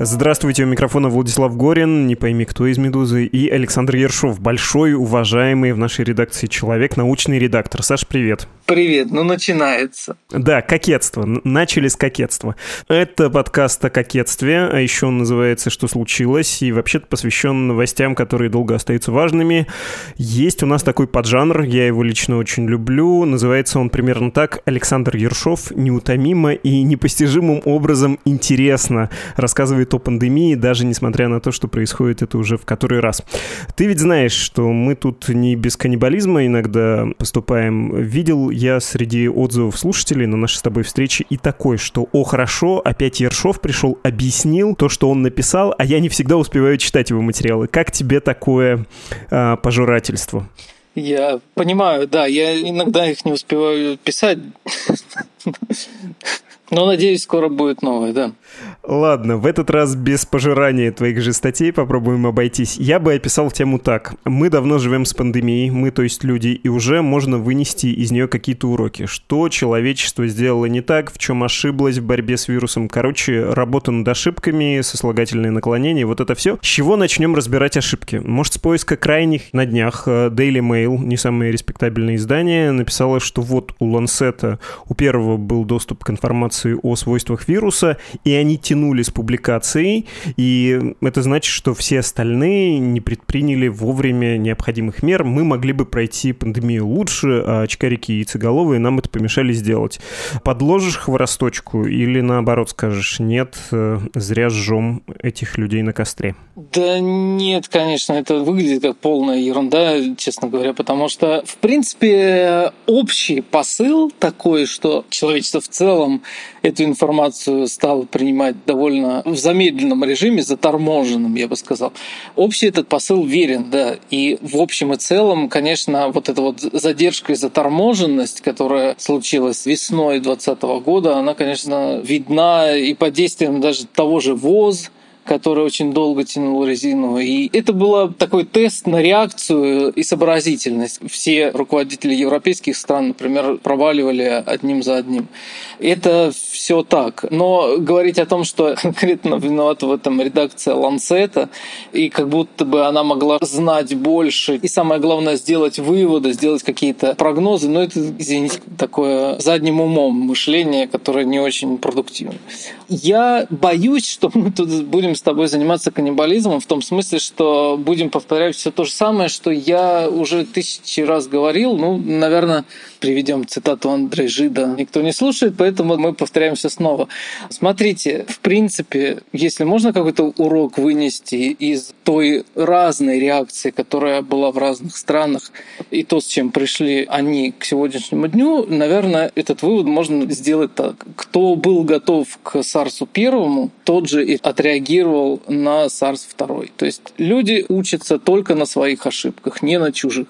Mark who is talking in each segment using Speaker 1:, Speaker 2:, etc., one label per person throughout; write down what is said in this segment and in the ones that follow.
Speaker 1: Здравствуйте, у микрофона Владислав Горин, не пойми кто из «Медузы», и Александр Ершов, большой, уважаемый в нашей редакции человек, научный редактор. Саш, привет.
Speaker 2: Привет, ну начинается.
Speaker 1: Да, кокетство. Начали с кокетства. Это подкаст о кокетстве, а еще он называется «Что случилось?» и вообще-то посвящен новостям, которые долго остаются важными. Есть у нас такой поджанр, я его лично очень люблю. Называется он примерно так «Александр Ершов неутомимо и непостижимым образом интересно» рассказывает рассказывает о пандемии, даже несмотря на то, что происходит это уже в который раз. Ты ведь знаешь, что мы тут не без каннибализма иногда поступаем. Видел я среди отзывов слушателей на нашей с тобой встрече и такой, что «О, хорошо, опять Ершов пришел, объяснил то, что он написал, а я не всегда успеваю читать его материалы». Как тебе такое а, пожирательство?
Speaker 2: Я понимаю, да, я иногда их не успеваю писать. Но, надеюсь, скоро будет новое, да.
Speaker 1: Ладно, в этот раз без пожирания твоих же статей попробуем обойтись. Я бы описал тему так. Мы давно живем с пандемией, мы, то есть люди, и уже можно вынести из нее какие-то уроки. Что человечество сделало не так, в чем ошиблось в борьбе с вирусом. Короче, работа над ошибками, сослагательные наклонения, вот это все. С чего начнем разбирать ошибки? Может, с поиска крайних на днях э, Daily Mail, не самое респектабельное издание, написало, что вот у Лансета, у первого был доступ к информации о свойствах вируса, и они тянули с публикацией, и это значит, что все остальные не предприняли вовремя необходимых мер. Мы могли бы пройти пандемию лучше, а очкарики и яйцеголовые нам это помешали сделать. Подложишь хворосточку или наоборот скажешь, нет, э, зря сжем этих людей на костре?
Speaker 2: Да нет, конечно, это выглядит как полная ерунда, честно говоря, потому что, в принципе, общий посыл такой, что человечество в целом эту информацию стало принимать довольно в замедленном режиме, заторможенном, я бы сказал. Общий этот посыл верен, да. И в общем и целом, конечно, вот эта вот задержка и заторможенность, которая случилась весной 2020 года, она, конечно, видна и по действиям даже того же ВОЗ, который очень долго тянул резину. И это был такой тест на реакцию и сообразительность. Все руководители европейских стран, например, проваливали одним за одним. Это все так. Но говорить о том, что конкретно виновата в этом редакция Ланцета, и как будто бы она могла знать больше, и самое главное, сделать выводы, сделать какие-то прогнозы, но это, извините, такое задним умом мышление, которое не очень продуктивно. Я боюсь, что мы тут будем с тобой заниматься каннибализмом в том смысле, что будем повторять все то же самое, что я уже тысячи раз говорил. Ну, наверное, приведем цитату Андрея Жида. Никто не слушает, поэтому мы повторяемся снова. Смотрите, в принципе, если можно какой-то урок вынести из той разной реакции, которая была в разных странах, и то, с чем пришли они к сегодняшнему дню, наверное, этот вывод можно сделать так. Кто был готов к Сарсу первому, тот же и отреагировал на Сарс второй. То есть люди учатся только на своих ошибках, не на чужих.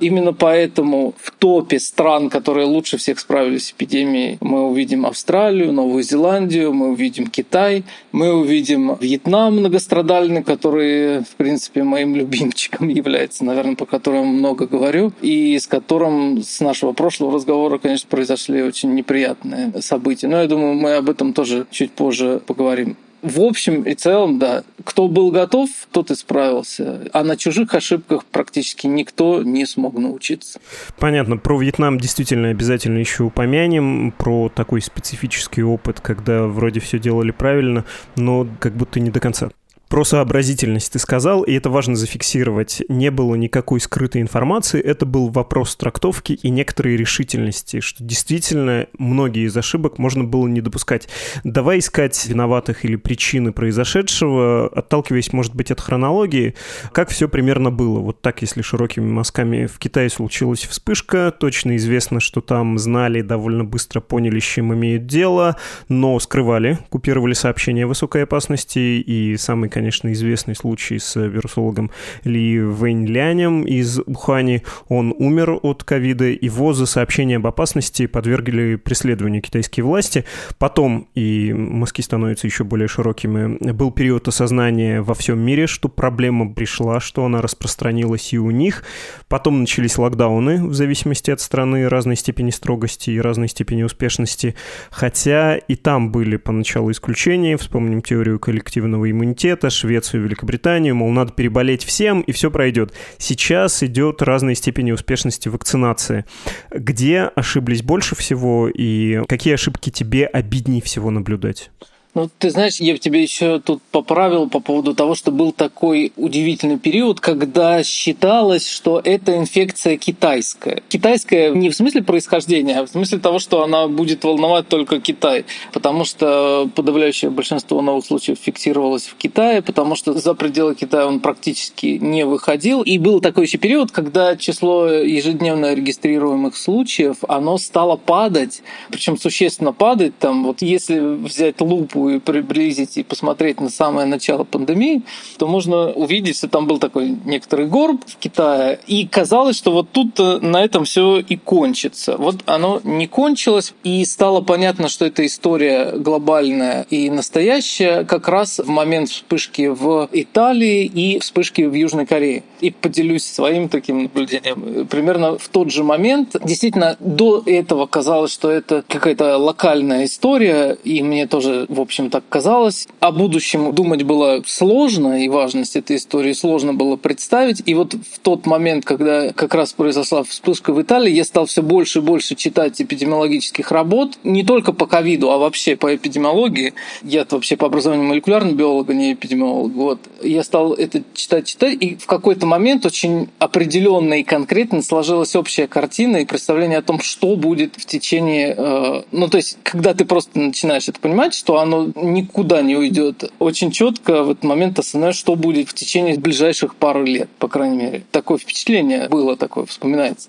Speaker 2: Именно поэтому в топе стран, которые лучше всех справились с эпидемией, мы увидим Австралию, Новую Зеландию, мы увидим Китай, мы увидим Вьетнам многострадальный, который, в принципе, моим любимчиком является, наверное, по которому много говорю, и с которым с нашего прошлого разговора, конечно, произошли очень неприятные события. Но я думаю, мы об этом тоже чуть позже поговорим в общем и целом, да, кто был готов, тот и справился. А на чужих ошибках практически никто не смог научиться.
Speaker 1: Понятно. Про Вьетнам действительно обязательно еще упомянем. Про такой специфический опыт, когда вроде все делали правильно, но как будто не до конца. Про сообразительность ты сказал, и это важно зафиксировать. Не было никакой скрытой информации, это был вопрос трактовки и некоторой решительности, что действительно многие из ошибок можно было не допускать. Давай искать виноватых или причины произошедшего, отталкиваясь, может быть, от хронологии, как все примерно было. Вот так, если широкими мазками в Китае случилась вспышка, точно известно, что там знали, довольно быстро поняли, с чем имеют дело, но скрывали, купировали сообщения о высокой опасности, и самый, конечно, известный случай с вирусологом Ли Вэньлянем из Ухани. Он умер от ковида. Его за сообщение об опасности подвергли преследованию китайские власти. Потом, и мазки становятся еще более широкими, был период осознания во всем мире, что проблема пришла, что она распространилась и у них. Потом начались локдауны в зависимости от страны, разной степени строгости и разной степени успешности. Хотя и там были поначалу исключения. Вспомним теорию коллективного иммунитета, Швецию, Великобританию. Мол, надо переболеть всем, и все пройдет. Сейчас идет разной степени успешности вакцинации. Где ошиблись больше всего и какие ошибки тебе обиднее всего наблюдать?
Speaker 2: Ну, ты знаешь, я тебе еще тут поправил по поводу того, что был такой удивительный период, когда считалось, что это инфекция китайская. Китайская не в смысле происхождения, а в смысле того, что она будет волновать только Китай. Потому что подавляющее большинство новых случаев фиксировалось в Китае, потому что за пределы Китая он практически не выходил. И был такой еще период, когда число ежедневно регистрируемых случаев, оно стало падать, причем существенно падать. Там, вот если взять лупу и приблизить и посмотреть на самое начало пандемии, то можно увидеть, что там был такой некоторый горб в Китае, и казалось, что вот тут э, на этом все и кончится. Вот оно не кончилось, и стало понятно, что эта история глобальная и настоящая как раз в момент вспышки в Италии и вспышки в Южной Корее. И поделюсь своим таким наблюдением. Примерно в тот же момент, действительно, до этого казалось, что это какая-то локальная история, и мне тоже, в общем, общем, так казалось. О будущем думать было сложно, и важность этой истории сложно было представить. И вот в тот момент, когда как раз произошла вспышка в Италии, я стал все больше и больше читать эпидемиологических работ, не только по ковиду, а вообще по эпидемиологии. Я вообще по образованию молекулярный биолог, а не эпидемиолог. Вот. Я стал это читать, читать, и в какой-то момент очень определенно и конкретно сложилась общая картина и представление о том, что будет в течение... Э, ну, то есть, когда ты просто начинаешь это понимать, что оно никуда не уйдет. Очень четко в этот момент осознаешь, что будет в течение ближайших пару лет, по крайней мере. Такое впечатление было такое, вспоминается.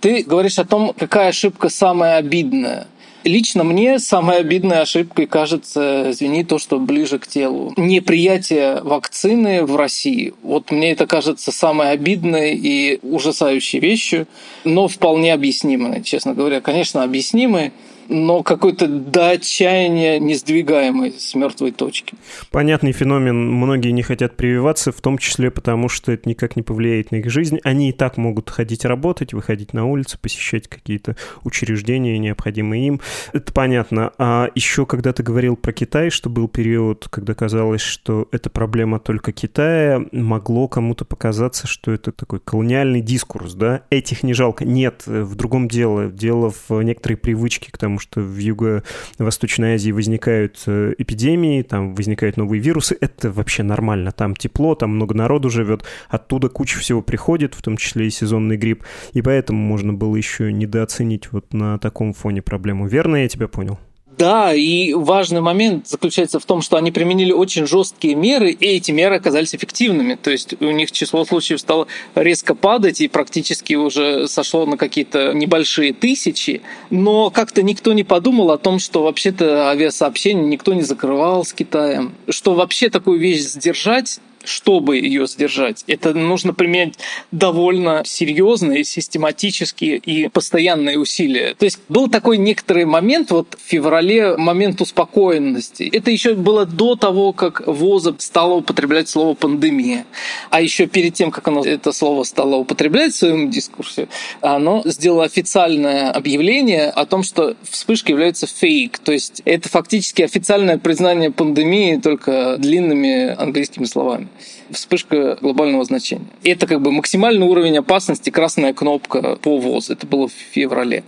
Speaker 2: Ты говоришь о том, какая ошибка самая обидная. Лично мне самой обидной ошибкой кажется, извини, то, что ближе к телу. Неприятие вакцины в России. Вот мне это кажется самой обидной и ужасающей вещью, но вполне объяснимой, честно говоря. Конечно, объяснимой но какой-то до отчаяния несдвигаемый с мертвой точки.
Speaker 1: Понятный феномен. Многие не хотят прививаться, в том числе потому, что это никак не повлияет на их жизнь. Они и так могут ходить работать, выходить на улицу, посещать какие-то учреждения, необходимые им. Это понятно. А еще, когда ты говорил про Китай, что был период, когда казалось, что это проблема только Китая, могло кому-то показаться, что это такой колониальный дискурс, да? Этих не жалко. Нет, в другом дело. Дело в некоторой привычке к тому, потому что в Юго-Восточной Азии возникают э, эпидемии, там возникают новые вирусы, это вообще нормально. Там тепло, там много народу живет, оттуда куча всего приходит, в том числе и сезонный грипп, и поэтому можно было еще недооценить вот на таком фоне проблему. Верно я тебя понял?
Speaker 2: Да, и важный момент заключается в том, что они применили очень жесткие меры, и эти меры оказались эффективными. То есть у них число случаев стало резко падать и практически уже сошло на какие-то небольшие тысячи. Но как-то никто не подумал о том, что вообще-то авиасообщение никто не закрывал с Китаем, что вообще такую вещь сдержать чтобы ее сдержать. Это нужно применять довольно серьезные, систематические и постоянные усилия. То есть был такой некоторый момент вот в феврале, момент успокоенности. Это еще было до того, как ВОЗа стало употреблять слово пандемия. А еще перед тем, как оно это слово стало употреблять в своем дискурсе, оно сделало официальное объявление о том, что вспышка является фейк. То есть это фактически официальное признание пандемии только длинными английскими словами вспышка глобального значения. Это как бы максимальный уровень опасности, красная кнопка по ВОЗ. Это было в феврале.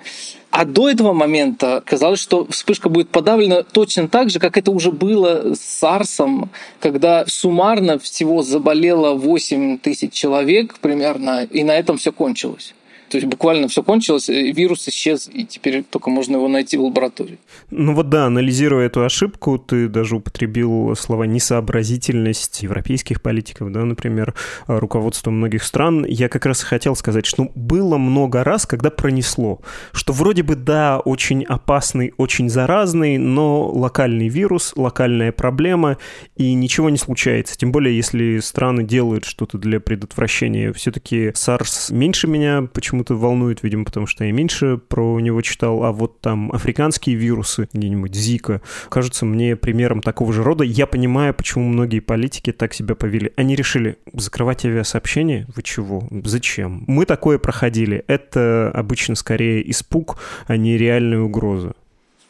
Speaker 2: А до этого момента казалось, что вспышка будет подавлена точно так же, как это уже было с САРСом, когда суммарно всего заболело 8 тысяч человек примерно, и на этом все кончилось. То есть буквально все кончилось, вирус исчез, и теперь только можно его найти в лаборатории.
Speaker 1: Ну вот да, анализируя эту ошибку, ты даже употребил слова несообразительность европейских политиков, да, например, руководство многих стран. Я как раз хотел сказать, что было много раз, когда пронесло, что вроде бы да, очень опасный, очень заразный, но локальный вирус, локальная проблема, и ничего не случается. Тем более, если страны делают что-то для предотвращения. Все-таки SARS меньше меня почему-то волнует, видимо, потому что я меньше про него читал, а вот там африканские вирусы, где-нибудь Зика, кажутся мне примером такого же рода. Я понимаю, почему многие политики так себя повели. Они решили закрывать авиасообщение? Вы чего? Зачем? Мы такое проходили. Это обычно скорее испуг, а не реальная угроза.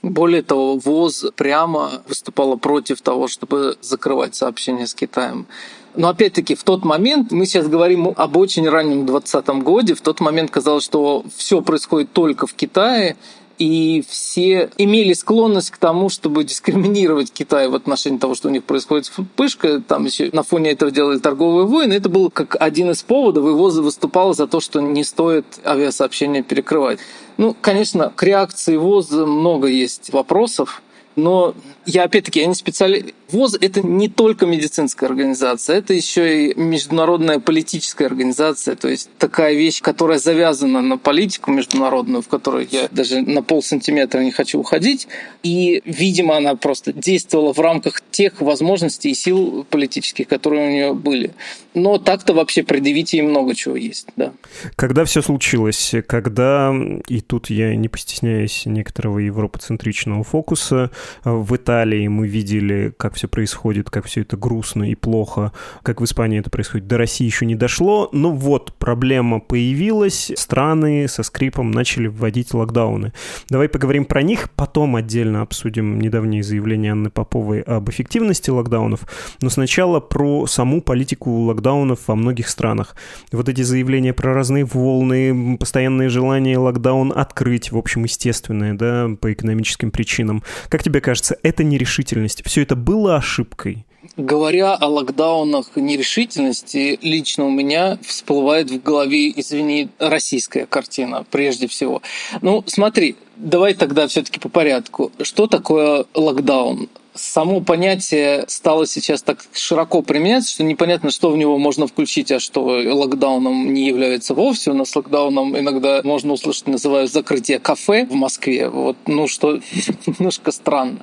Speaker 2: Более того, ВОЗ прямо выступала против того, чтобы закрывать сообщения с Китаем. Но опять-таки в тот момент, мы сейчас говорим об очень раннем 2020 году, в тот момент казалось, что все происходит только в Китае, и все имели склонность к тому, чтобы дискриминировать Китай в отношении того, что у них происходит вспышка. Там еще на фоне этого делали торговые войны. Это был как один из поводов. Его выступал за то, что не стоит авиасообщение перекрывать. Ну, конечно, к реакции ВОЗ много есть вопросов. Но я опять-таки, я не специалист. ВОЗ — это не только медицинская организация, это еще и международная политическая организация, то есть такая вещь, которая завязана на политику международную, в которой я даже на пол сантиметра не хочу уходить. И, видимо, она просто действовала в рамках тех возможностей и сил политических, которые у нее были. Но так-то вообще предъявить ей много чего есть, да.
Speaker 1: Когда все случилось, когда, и тут я не постесняюсь некоторого европоцентричного фокуса, в Италии мы видели, как все происходит, как все это грустно и плохо, как в Испании это происходит. До России еще не дошло, но вот проблема появилась, страны со скрипом начали вводить локдауны. Давай поговорим про них, потом отдельно обсудим недавние заявления Анны Поповой об эффективности локдаунов, но сначала про саму политику локдаунов во многих странах. Вот эти заявления про разные волны, постоянное желание локдаун открыть, в общем, естественное, да, по экономическим причинам. Как тебе кажется, это нерешительность? Все это было ошибкой?
Speaker 2: Говоря о локдаунах нерешительности, лично у меня всплывает в голове, извини, российская картина прежде всего. Ну, смотри, давай тогда все-таки по порядку. Что такое локдаун? Само понятие стало сейчас так широко применяться, что непонятно, что в него можно включить, а что локдауном не является вовсе. У нас локдауном иногда можно услышать, называют закрытие кафе в Москве. Вот, ну, что немножко странно.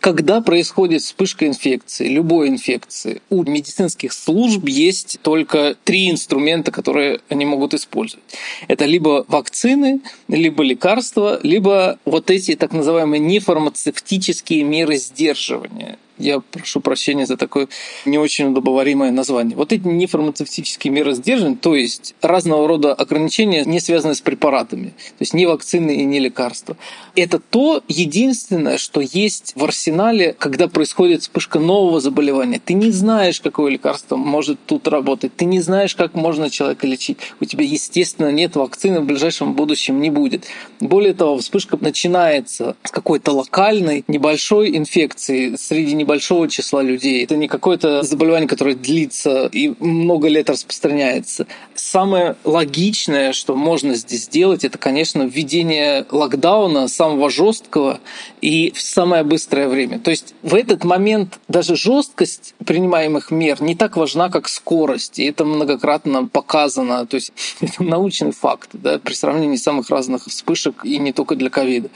Speaker 2: Когда происходит вспышка инфекции, любой инфекции, у медицинских служб есть только три инструмента, которые они могут использовать. Это либо вакцины, либо лекарства, либо вот эти так называемые нефармацевтические меры сдерживания. Я прошу прощения за такое не очень удобоваримое название. Вот эти нефармацевтические меры сдерживания, то есть разного рода ограничения, не связанные с препаратами, то есть ни вакцины и ни лекарства. Это то единственное, что есть в арсенале, когда происходит вспышка нового заболевания. Ты не знаешь, какое лекарство может тут работать, ты не знаешь, как можно человека лечить. У тебя, естественно, нет вакцины, в ближайшем будущем не будет. Более того, вспышка начинается с какой-то локальной небольшой инфекции среди небольших большого числа людей. Это не какое-то заболевание, которое длится и много лет распространяется. Самое логичное, что можно здесь сделать, это, конечно, введение локдауна самого жесткого и в самое быстрое время. То есть в этот момент даже жесткость принимаемых мер не так важна, как скорость. И это многократно показано. То есть это научный факт да, при сравнении самых разных вспышек и не только для ковида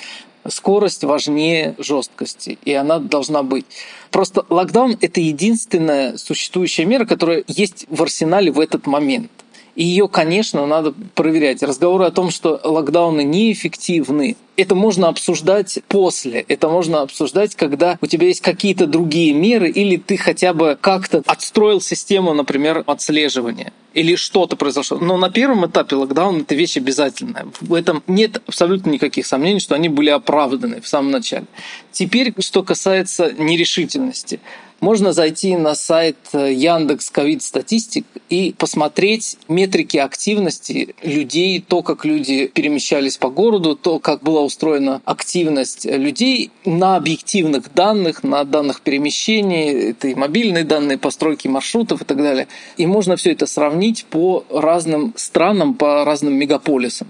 Speaker 2: скорость важнее жесткости, и она должна быть. Просто локдаун — это единственная существующая мера, которая есть в арсенале в этот момент. И ее, конечно, надо проверять. Разговоры о том, что локдауны неэффективны, это можно обсуждать после. Это можно обсуждать, когда у тебя есть какие-то другие меры, или ты хотя бы как-то отстроил систему, например, отслеживания или что-то произошло. Но на первом этапе локдаун это вещь обязательная. В этом нет абсолютно никаких сомнений, что они были оправданы в самом начале. Теперь, что касается нерешительности можно зайти на сайт э, Яндекс Ковид Статистик и посмотреть метрики активности людей, то, как люди перемещались по городу, то, как было устроена активность людей на объективных данных, на данных перемещений, это и мобильные данные, постройки маршрутов и так далее. И можно все это сравнить по разным странам, по разным мегаполисам.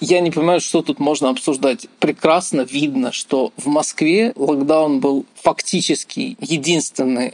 Speaker 2: Я не понимаю, что тут можно обсуждать. Прекрасно видно, что в Москве локдаун был фактически единственный,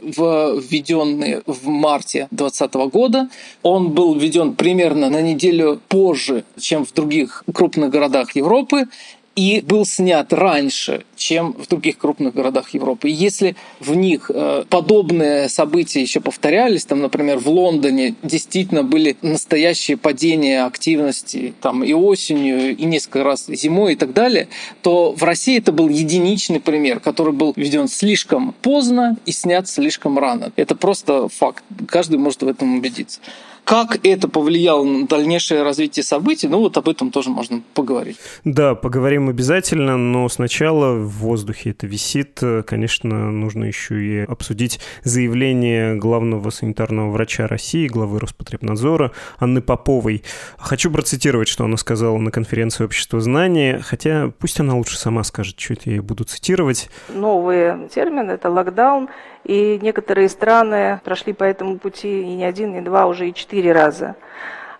Speaker 2: введенный в марте 2020 года. Он был введен примерно на неделю позже, чем в других крупных городах Европы и был снят раньше, чем в других крупных городах Европы. И если в них э, подобные события еще повторялись, там, например, в Лондоне действительно были настоящие падения активности там, и осенью, и несколько раз зимой и так далее, то в России это был единичный пример, который был введен слишком поздно и снят слишком рано. Это просто факт. Каждый может в этом убедиться. Как это повлияло на дальнейшее развитие событий, ну вот об этом тоже можно поговорить.
Speaker 1: Да, поговорим обязательно, но сначала в воздухе это висит. Конечно, нужно еще и обсудить заявление главного санитарного врача России, главы Роспотребнадзора Анны Поповой. Хочу процитировать, что она сказала на конференции общества знания, хотя пусть она лучше сама скажет, что это я ей буду цитировать.
Speaker 3: Новые термины — это локдаун, и некоторые страны прошли по этому пути и не один, не два, уже и четыре раза.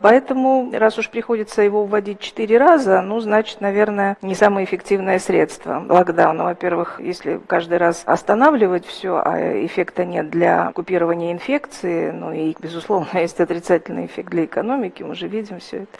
Speaker 3: Поэтому, раз уж приходится его вводить четыре раза, ну, значит, наверное, не самое эффективное средство локдауна. Во-первых, если каждый раз останавливать все, а эффекта нет для купирования инфекции, ну и, безусловно, есть отрицательный эффект для экономики, мы же видим все это.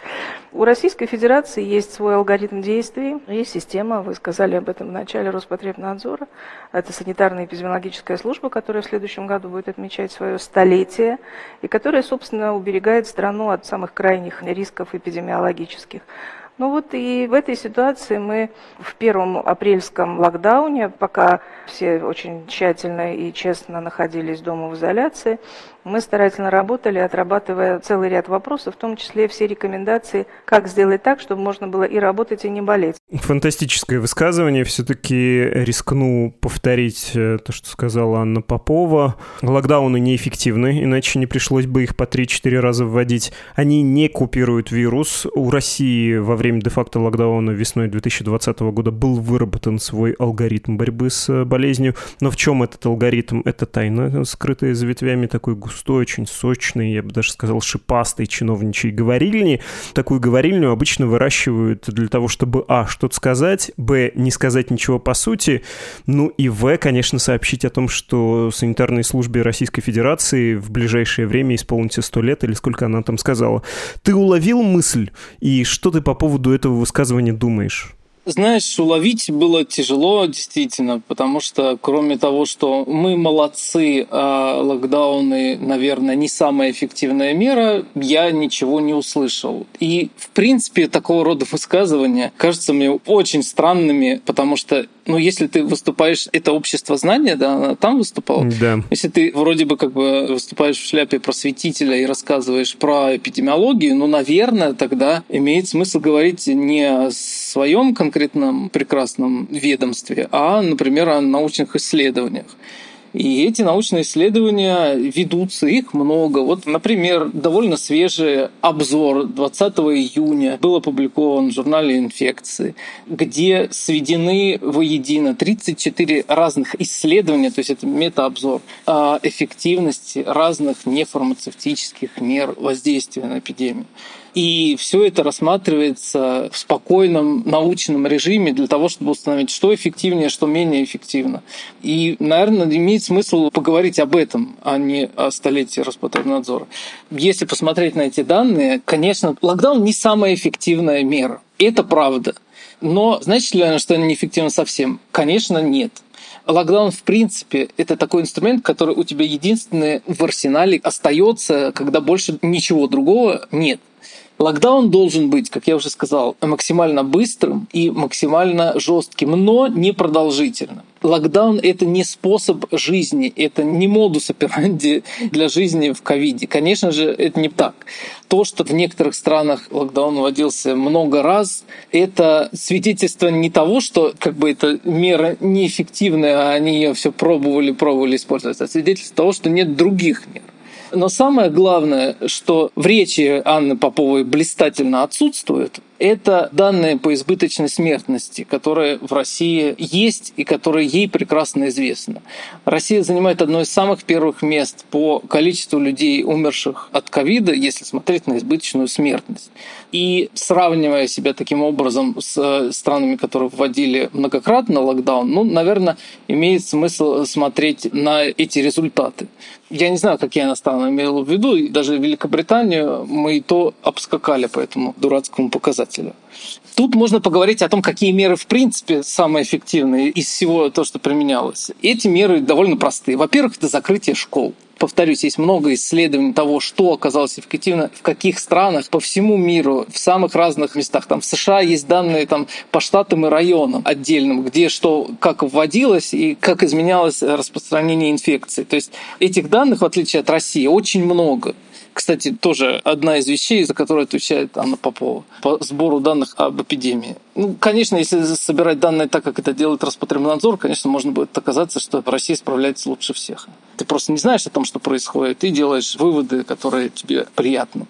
Speaker 3: У Российской Федерации есть свой алгоритм действий, есть система, вы сказали об этом в начале Роспотребнадзора, это санитарная эпидемиологическая служба, которая в следующем году будет отмечать свое столетие, и которая, собственно, уберегает страну от самых самых крайних рисков эпидемиологических. Ну вот и в этой ситуации мы в первом апрельском локдауне, пока все очень тщательно и честно находились дома в изоляции, мы старательно работали, отрабатывая целый ряд вопросов, в том числе все рекомендации, как сделать так, чтобы можно было и работать, и не болеть.
Speaker 1: Фантастическое высказывание. Все-таки рискну повторить э, то, что сказала Анна Попова. Локдауны неэффективны, иначе не пришлось бы их по 3-4 раза вводить. Они не купируют вирус. У России во время де-факто локдауна весной 2020 года был выработан свой алгоритм борьбы с болезнью. Но в чем этот алгоритм? Это тайна, скрытая за ветвями такой густой, очень сочный, я бы даже сказал, шипастый чиновничий говорильни. Такую говорильню обычно выращивают для того, чтобы, а, что-то сказать, б, не сказать ничего по сути, ну и в, конечно, сообщить о том, что санитарной службе Российской Федерации в ближайшее время исполнится сто лет, или сколько она там сказала. Ты уловил мысль, и что ты по поводу этого высказывания думаешь?
Speaker 2: Знаешь, уловить было тяжело, действительно, потому что кроме того, что мы молодцы, а локдауны, наверное, не самая эффективная мера, я ничего не услышал. И, в принципе, такого рода высказывания кажутся мне очень странными, потому что ну, если ты выступаешь, это общество знания, да, она там выступала.
Speaker 1: Да.
Speaker 2: Если ты вроде бы как бы выступаешь в шляпе просветителя и рассказываешь про эпидемиологию, ну, наверное, тогда имеет смысл говорить не о своем конкретном прекрасном ведомстве, а, например, о научных исследованиях. И эти научные исследования ведутся, их много. Вот, например, довольно свежий обзор 20 июня был опубликован в журнале «Инфекции», где сведены воедино 34 разных исследования, то есть это метаобзор, о эффективности разных нефармацевтических мер воздействия на эпидемию. И все это рассматривается в спокойном научном режиме для того, чтобы установить, что эффективнее, что менее эффективно. И, наверное, имеет смысл поговорить об этом, а не о столетии Роспотребнадзора. Если посмотреть на эти данные, конечно, локдаун не самая эффективная мера. Это правда. Но значит ли она, что она неэффективна совсем? Конечно, нет. Локдаун, в принципе, это такой инструмент, который у тебя единственный в арсенале остается, когда больше ничего другого нет. Локдаун должен быть, как я уже сказал, максимально быстрым и максимально жестким, но не продолжительным. Локдаун — это не способ жизни, это не модус операнди для жизни в ковиде. Конечно же, это не так. То, что в некоторых странах локдаун вводился много раз, это свидетельство не того, что как бы эта мера неэффективная, а они ее все пробовали, пробовали использовать, а свидетельство того, что нет других мер. Но самое главное, что в речи Анны Поповой блистательно отсутствует, это данные по избыточной смертности, которые в России есть и которые ей прекрасно известны. Россия занимает одно из самых первых мест по количеству людей, умерших от ковида, если смотреть на избыточную смертность. И сравнивая себя таким образом с э, странами, которые вводили многократно локдаун, ну, наверное, имеет смысл смотреть на эти результаты. Я не знаю, какие она страны имела в виду, даже Великобританию мы и то обскакали по этому дурацкому показателю. Тут можно поговорить о том, какие меры в принципе самые эффективные из всего того, что применялось. Эти меры довольно простые. Во-первых, это закрытие школ повторюсь, есть много исследований того, что оказалось эффективно в каких странах по всему миру, в самых разных местах. Там в США есть данные там, по штатам и районам отдельным, где что, как вводилось и как изменялось распространение инфекции. То есть этих данных, в отличие от России, очень много. Кстати, тоже одна из вещей, за которую отвечает Анна Попова по сбору данных об эпидемии. Ну, конечно, если собирать данные так, как это делает Роспотребнадзор, конечно, можно будет оказаться, что Россия справляется лучше всех. Ты просто не знаешь о том, что происходит, и делаешь выводы, которые тебе приятны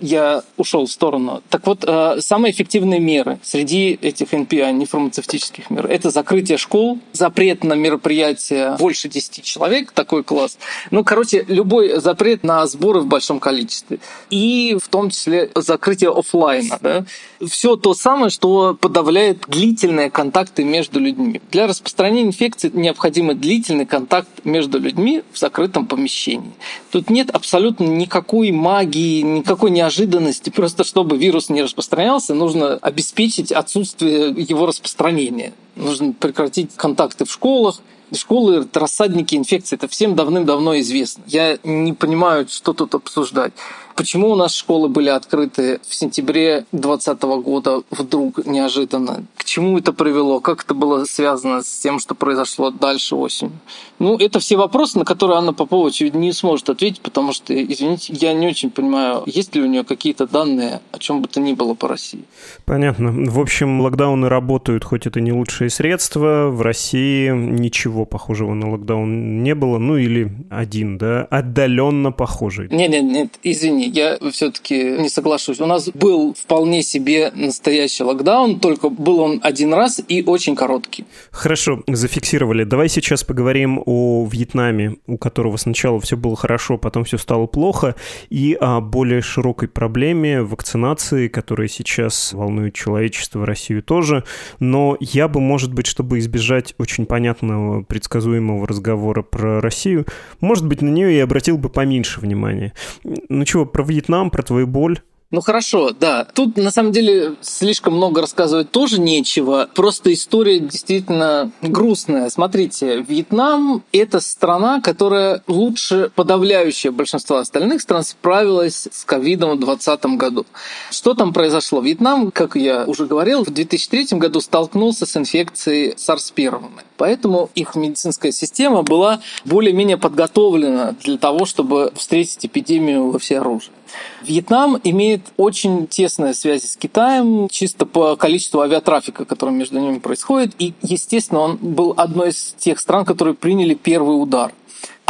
Speaker 2: я ушел в сторону. Так вот, э, самые эффективные меры среди этих NPI, нефармацевтических мер, это закрытие школ, запрет на мероприятия больше 10 человек, такой класс. Ну, короче, любой запрет на сборы в большом количестве. И в том числе закрытие офлайна. Да? Все то самое, что подавляет длительные контакты между людьми. Для распространения инфекции необходим длительный контакт между людьми в закрытом помещении. Тут нет абсолютно никакой магии, никакой неожиданности. Просто чтобы вирус не распространялся, нужно обеспечить отсутствие его распространения. Нужно прекратить контакты в школах, Школы, рассадники инфекции, это всем давным-давно известно. Я не понимаю, что тут обсуждать. Почему у нас школы были открыты в сентябре 2020 года вдруг неожиданно? К чему это привело? Как это было связано с тем, что произошло дальше осенью? Ну, это все вопросы, на которые Анна Попова, очевидно, не сможет ответить, потому что, извините, я не очень понимаю, есть ли у нее какие-то данные о чем бы то ни было по России.
Speaker 1: Понятно. В общем, локдауны работают, хоть это не лучшие средства. В России ничего похожего на локдаун не было. Ну, или один, да, отдаленно похожий.
Speaker 2: Нет, нет, нет, извини, я все-таки не соглашусь. У нас был вполне себе настоящий локдаун, только был он один раз и очень короткий.
Speaker 1: Хорошо, зафиксировали. Давай сейчас поговорим о Вьетнаме, у которого сначала все было хорошо, потом все стало плохо, и о более широкой проблеме вакцинации, которая сейчас волнует человечество, Россию тоже. Но я бы, может быть, чтобы избежать очень понятного, предсказуемого разговора про Россию, может быть, на нее и обратил бы поменьше внимания. Ну чего, про Вьетнам, про твою боль.
Speaker 2: Ну хорошо, да. Тут на самом деле слишком много рассказывать тоже нечего. Просто история действительно грустная. Смотрите, Вьетнам – это страна, которая лучше подавляющее большинство остальных стран справилась с ковидом в 2020 году. Что там произошло? Вьетнам, как я уже говорил, в 2003 году столкнулся с инфекцией SARS-1. Поэтому их медицинская система была более-менее подготовлена для того, чтобы встретить эпидемию во всеоружии. Вьетнам имеет очень тесные связи с Китаем, чисто по количеству авиатрафика, который между ними происходит. И, естественно, он был одной из тех стран, которые приняли первый удар.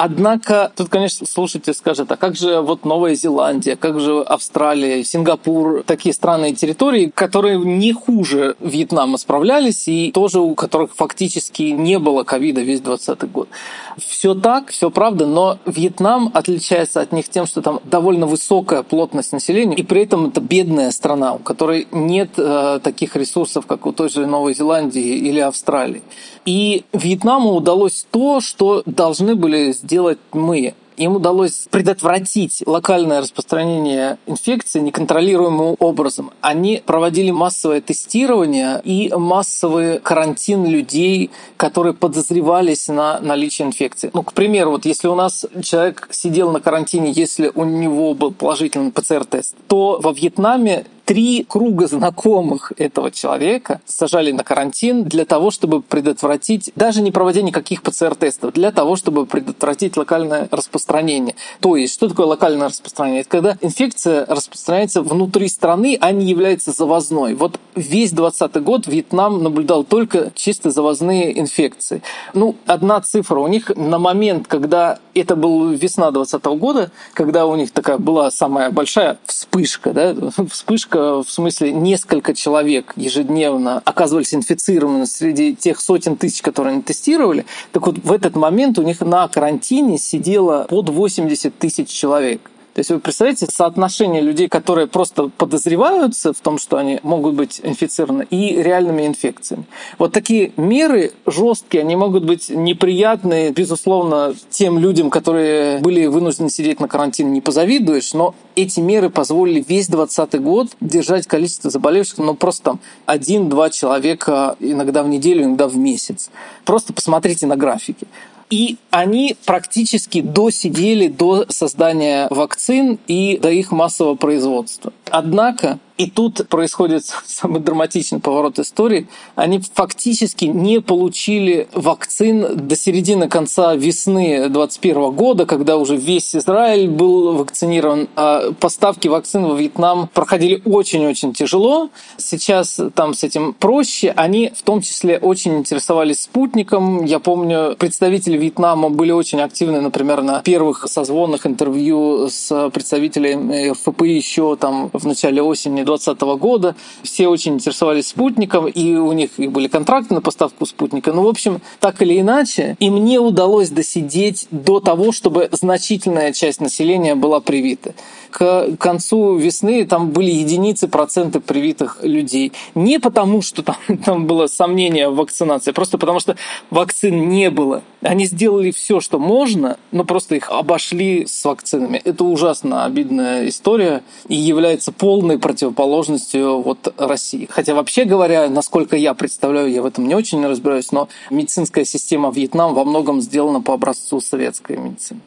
Speaker 2: Однако, тут, конечно, слушатель скажет, а как же вот Новая Зеландия, как же Австралия, Сингапур, такие страны и территории, которые не хуже Вьетнама справлялись и тоже у которых фактически не было ковида весь 20 год. Все так, все правда, но Вьетнам отличается от них тем, что там довольно высокая плотность населения, и при этом это бедная страна, у которой нет э, таких ресурсов, как у той же Новой Зеландии или Австралии. И Вьетнаму удалось то, что должны были сделать мы им удалось предотвратить локальное распространение инфекции неконтролируемым образом. Они проводили массовое тестирование и массовый карантин людей, которые подозревались на наличие инфекции. Ну, к примеру, вот если у нас человек сидел на карантине, если у него был положительный ПЦР-тест, то во Вьетнаме три круга знакомых этого человека сажали на карантин для того, чтобы предотвратить, даже не проводя никаких ПЦР-тестов, для того, чтобы предотвратить локальное распространение. То есть, что такое локальное распространение? Это когда инфекция распространяется внутри страны, а не является завозной. Вот весь 2020 год Вьетнам наблюдал только чисто завозные инфекции. Ну, одна цифра. У них на момент, когда это был весна 2020 года, когда у них такая была самая большая вспышка, да, вспышка в смысле несколько человек ежедневно оказывались инфицированы среди тех сотен тысяч, которые они тестировали. Так вот, в этот момент у них на карантине сидело под 80 тысяч человек. То есть вы представляете соотношение людей, которые просто подозреваются в том, что они могут быть инфицированы, и реальными инфекциями. Вот такие меры жесткие, они могут быть неприятные, безусловно, тем людям, которые были вынуждены сидеть на карантине, не позавидуешь, но эти меры позволили весь 2020 год держать количество заболевших, ну просто там один-два человека иногда в неделю, иногда в месяц. Просто посмотрите на графики. И они практически досидели до создания вакцин и до их массового производства. Однако и тут происходит самый драматичный поворот истории. Они фактически не получили вакцин до середины конца весны 2021 года, когда уже весь Израиль был вакцинирован. А поставки вакцин во Вьетнам проходили очень-очень тяжело. Сейчас там с этим проще. Они в том числе очень интересовались спутником. Я помню, представители Вьетнама были очень активны, например, на первых созвонных интервью с представителями РФП еще там в начале осени 2020 года. Все очень интересовались спутником, и у них и были контракты на поставку спутника. Ну, в общем, так или иначе, им не удалось досидеть до того, чтобы значительная часть населения была привита к концу весны там были единицы процента привитых людей. Не потому, что там, там было сомнение в вакцинации, просто потому, что вакцин не было. Они сделали все, что можно, но просто их обошли с вакцинами. Это ужасно обидная история и является полной противоположностью вот России. Хотя вообще говоря, насколько я представляю, я в этом не очень разбираюсь, но медицинская система Вьетнама во многом сделана по образцу советской медицины.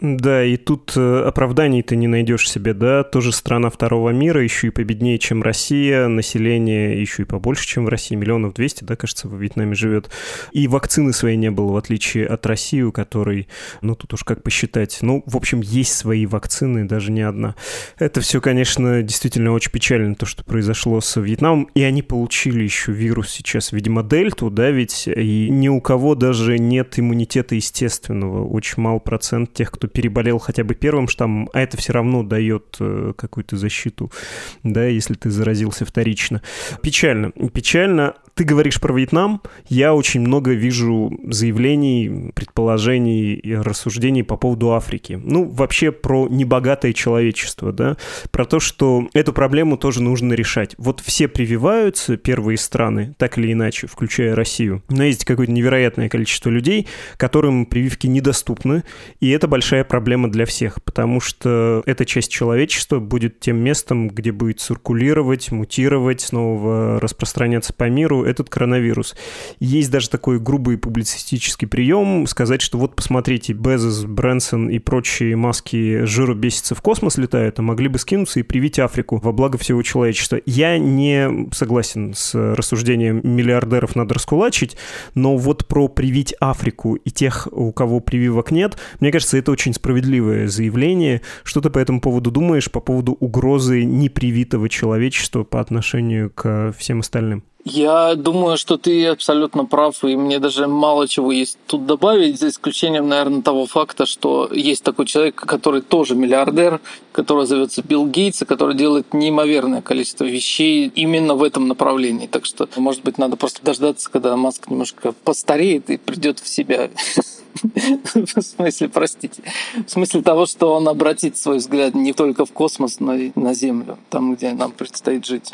Speaker 1: Да, и тут э, оправданий ты не найдешь себе, да, тоже страна второго мира, еще и победнее, чем Россия, население еще и побольше, чем в России, миллионов двести, да, кажется, во Вьетнаме живет. И вакцины своей не было, в отличие от России, у которой, ну, тут уж как посчитать, ну, в общем, есть свои вакцины, даже не одна. Это все, конечно, действительно очень печально, то, что произошло с Вьетнамом, и они получили еще вирус сейчас, видимо, дельту, да, ведь и ни у кого даже нет иммунитета естественного, очень мал процент тех, кто кто переболел хотя бы первым штаммом, а это все равно дает э, какую-то защиту, да, если ты заразился вторично. Печально. Печально. Ты говоришь про Вьетнам, я очень много вижу заявлений, предположений и рассуждений по поводу Африки. Ну, вообще про небогатое человечество, да, про то, что эту проблему тоже нужно решать. Вот все прививаются, первые страны, так или иначе, включая Россию, но есть какое-то невероятное количество людей, которым прививки недоступны, и это большая проблема для всех, потому что эта часть человечества будет тем местом, где будет циркулировать, мутировать, снова распространяться по миру этот коронавирус. Есть даже такой грубый публицистический прием сказать, что вот посмотрите, Безос, Брэнсон и прочие маски жиру бесится в космос летают, а могли бы скинуться и привить Африку во благо всего человечества. Я не согласен с рассуждением миллиардеров надо раскулачить, но вот про привить Африку и тех, у кого прививок нет, мне кажется, это очень справедливое заявление. Что ты по этому поводу думаешь, по поводу угрозы непривитого человечества по отношению к всем остальным?
Speaker 2: Я думаю, что ты абсолютно прав, и мне даже мало чего есть тут добавить, за исключением, наверное, того факта, что есть такой человек, который тоже миллиардер, который зовется Билл Гейтс, и который делает неимоверное количество вещей именно в этом направлении. Так что, может быть, надо просто дождаться, когда Маск немножко постареет и придет в себя. В смысле, простите. В смысле того, что он обратит свой взгляд не только в космос, но и на Землю, там, где нам предстоит жить.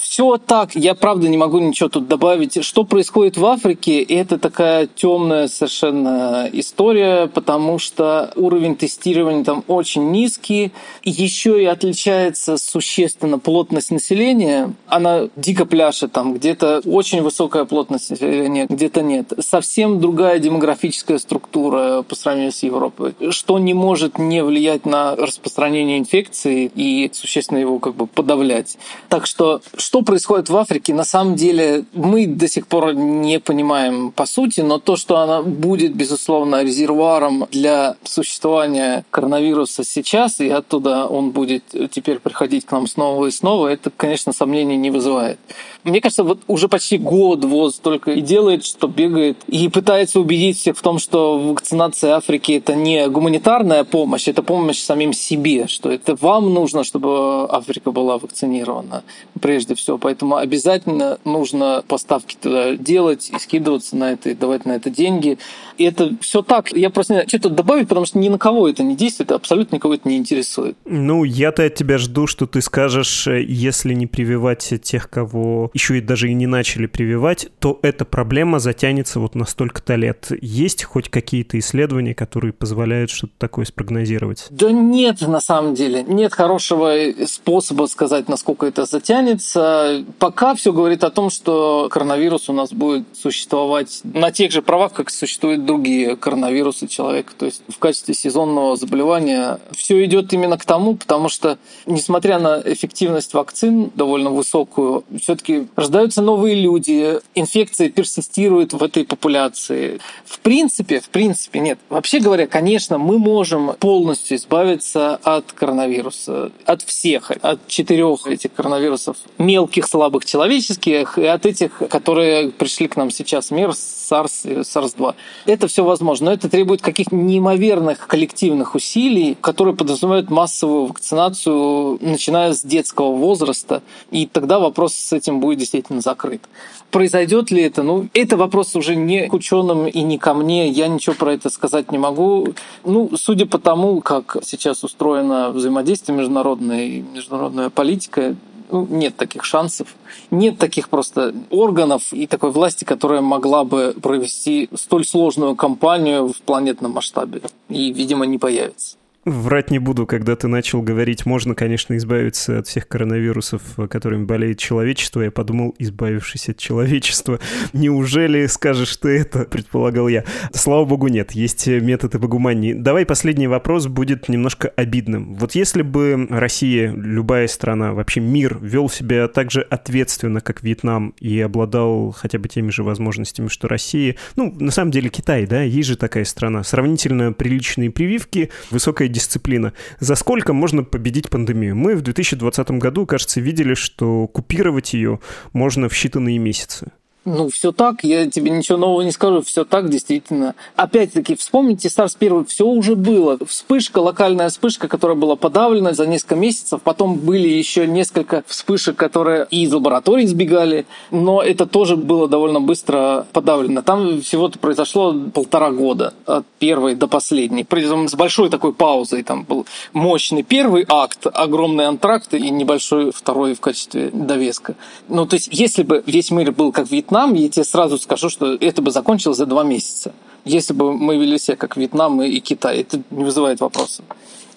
Speaker 2: Все так, я правда не могу ничего тут добавить. Что происходит в Африке, это такая темная совершенно история, потому что уровень тестирования там очень низкий. Еще и отличается существенно плотность населения. Она дико пляшет, там где-то очень высокая плотность населения, где-то нет. Совсем другая демографическая структура по сравнению с Европой, что не может не влиять на распространение инфекции и существенно его как бы подавлять. Так что, что происходит в Африке, на самом деле мы до сих пор не понимаем по сути, но то, что она будет, безусловно, резервуаром для существования коронавируса сейчас, и оттуда он будет теперь приходить к нам снова и снова, это, конечно, сомнений не вызывает. Мне кажется, вот уже почти год ВОЗ только и делает, что бегает и пытается убедить всех в том, что вакцинация Африки это не гуманитарная помощь, это помощь самим себе, что это вам нужно, чтобы Африка была вакцинирована прежде всего. Поэтому обязательно нужно поставки туда делать и скидываться на это, и давать на это деньги. И это все так. Я просто не знаю, что-то добавить, потому что ни на кого это не действует, абсолютно никого это не интересует.
Speaker 1: Ну, я-то от тебя жду, что ты скажешь, если не прививать тех, кого еще и даже и не начали прививать, то эта проблема затянется вот на столько-то лет. Есть хоть какие-то исследования, которые позволяют что-то такое спрогнозировать?
Speaker 2: Да нет, на самом деле. Нет хорошего способа сказать, насколько это затянется. Пока все говорит о том, что коронавирус у нас будет существовать на тех же правах, как существуют другие коронавирусы человека. То есть в качестве сезонного заболевания все идет именно к тому, потому что, несмотря на эффективность вакцин довольно высокую, все-таки рождаются новые люди, инфекция персистирует в этой популяции. В принципе, в принципе, нет. Вообще говоря, конечно, мы можем полностью избавиться от коронавируса, от всех, от четырех этих коронавирусов, мелких, слабых, человеческих, и от этих, которые пришли к нам сейчас, мир SARS и SARS-2. Это все возможно, но это требует каких-то неимоверных коллективных усилий, которые подразумевают массовую вакцинацию, начиная с детского возраста, и тогда вопрос с этим будет действительно закрыт. Произойдет ли это? Ну, это вопрос уже не к ученым и не ко мне. Я ничего про это сказать не могу. Ну, судя по тому, как сейчас устроено взаимодействие международное и международная политика, ну, нет таких шансов. Нет таких просто органов и такой власти, которая могла бы провести столь сложную кампанию в планетном масштабе. И, видимо, не появится.
Speaker 1: Врать не буду, когда ты начал говорить, можно, конечно, избавиться от всех коронавирусов, которыми болеет человечество. Я подумал, избавившись от человечества. Неужели скажешь ты это, предполагал я. Слава богу, нет. Есть методы погуманнее. Давай последний вопрос будет немножко обидным. Вот если бы Россия, любая страна, вообще мир вел себя так же ответственно, как Вьетнам, и обладал хотя бы теми же возможностями, что Россия, ну, на самом деле Китай, да, есть же такая страна, сравнительно приличные прививки, высокая дисциплина. За сколько можно победить пандемию? Мы в 2020 году, кажется, видели, что купировать ее можно в считанные месяцы.
Speaker 2: Ну, все так, я тебе ничего нового не скажу, все так действительно. Опять-таки, вспомните SARS 1, все уже было. Вспышка, локальная вспышка, которая была подавлена за несколько месяцев, потом были еще несколько вспышек, которые и из лабораторий сбегали, но это тоже было довольно быстро подавлено. Там всего-то произошло полтора года от первой до последней, причем с большой такой паузой. Там был мощный первый акт, огромный антракт и небольшой второй в качестве довеска. Ну, то есть, если бы весь мир был как Вьетнам, Вьетнам, я тебе сразу скажу, что это бы закончилось за два месяца. Если бы мы вели себя как Вьетнам и Китай, это не вызывает вопросов.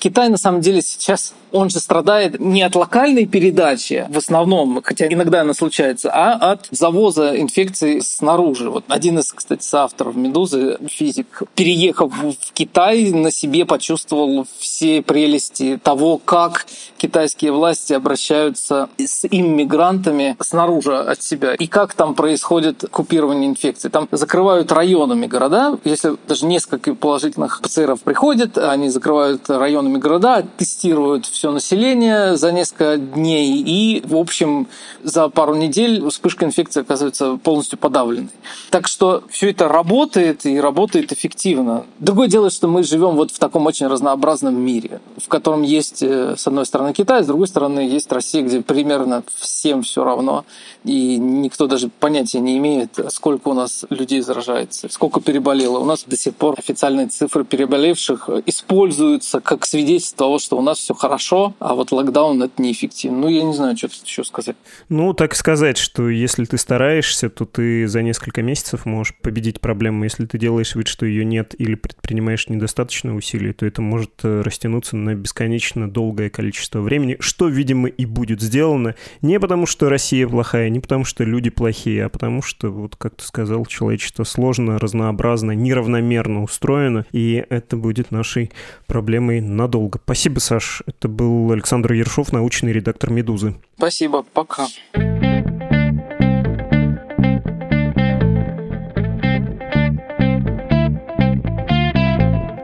Speaker 2: Китай на самом деле сейчас он же страдает не от локальной передачи в основном, хотя иногда она случается, а от завоза инфекции снаружи. Вот один из, кстати, соавторов «Медузы», физик, переехав в Китай, на себе почувствовал все прелести того, как китайские власти обращаются с иммигрантами снаружи от себя, и как там происходит купирование инфекции. Там закрывают районами города, если даже несколько положительных ПЦРов приходят, они закрывают районами города, тестируют все все население за несколько дней, и, в общем, за пару недель вспышка инфекции оказывается полностью подавленной. Так что все это работает и работает эффективно. Другое дело, что мы живем вот в таком очень разнообразном мире, в котором есть, э, с одной стороны, Китай, с другой стороны, есть Россия, где примерно всем все равно, и никто даже понятия не имеет, сколько у нас людей заражается, сколько переболело. У нас до сих пор официальные цифры переболевших используются как свидетельство свидетельство того, что у нас все хорошо, а вот локдаун это неэффективно. Ну, я не знаю, что еще сказать.
Speaker 1: Ну, так сказать, что если ты стараешься, то ты за несколько месяцев можешь победить проблему. Если ты делаешь вид, что ее нет, или предпринимаешь недостаточно усилий, то это может э, растянуться на бесконечно долгое количество времени, что, видимо, и будет сделано не потому, что Россия плохая, не потому, что люди плохие, а потому что, вот как ты сказал, человечество сложно, разнообразно, неравномерно устроено, и это будет нашей проблемой надолго. Спасибо, Саш. Это был Александр Ершов, научный редактор «Медузы».
Speaker 2: Спасибо, пока.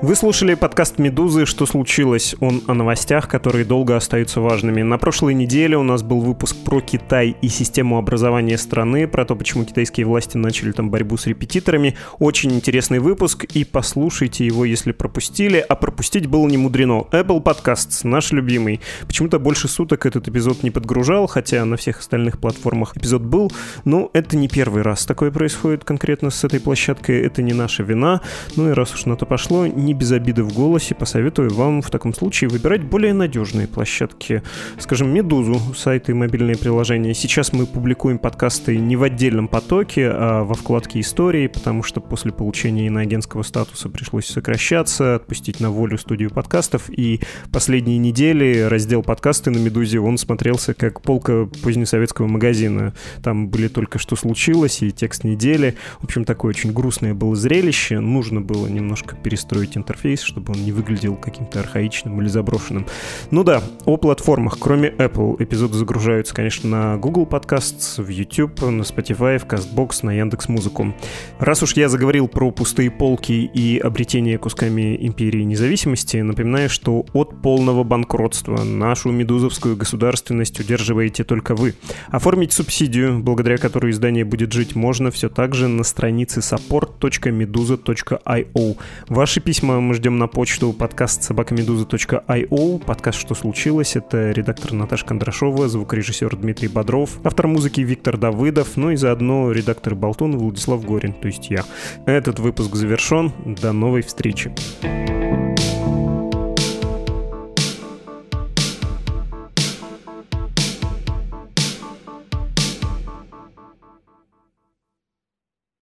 Speaker 1: Вы слушали подкаст «Медузы. Что случилось?». Он о новостях, которые долго остаются важными. На прошлой неделе у нас был выпуск про Китай и систему образования страны, про то, почему китайские власти начали там борьбу с репетиторами. Очень интересный выпуск, и послушайте его, если пропустили. А пропустить было не мудрено. Apple Podcasts, наш любимый. Почему-то больше суток этот эпизод не подгружал, хотя на всех остальных платформах эпизод был. Но это не первый раз такое происходит конкретно с этой площадкой. Это не наша вина. Ну и раз уж на то пошло, не без обиды в голосе, посоветую вам в таком случае выбирать более надежные площадки. Скажем, Медузу, сайты и мобильные приложения. Сейчас мы публикуем подкасты не в отдельном потоке, а во вкладке «Истории», потому что после получения иноагентского статуса пришлось сокращаться, отпустить на волю студию подкастов, и последние недели раздел подкасты на «Медузе», он смотрелся как полка позднесоветского магазина. Там были только что случилось и текст недели. В общем, такое очень грустное было зрелище. Нужно было немножко перестроить интернет интерфейс, чтобы он не выглядел каким-то архаичным или заброшенным. Ну да, о платформах. Кроме Apple, эпизоды загружаются, конечно, на Google Podcasts, в YouTube, на Spotify, в CastBox, на Яндекс Музыку. Раз уж я заговорил про пустые полки и обретение кусками империи независимости, напоминаю, что от полного банкротства нашу медузовскую государственность удерживаете только вы. Оформить субсидию, благодаря которой издание будет жить, можно все так же на странице support.meduza.io. Ваши письма мы ждем на почту подкаст собакамедуза.io. Подкаст «Что случилось?» Это редактор Наташа Кондрашова, звукорежиссер Дмитрий Бодров, автор музыки Виктор Давыдов, ну и заодно редактор Болтун Владислав Горин, то есть я. Этот выпуск завершен. До новой встречи.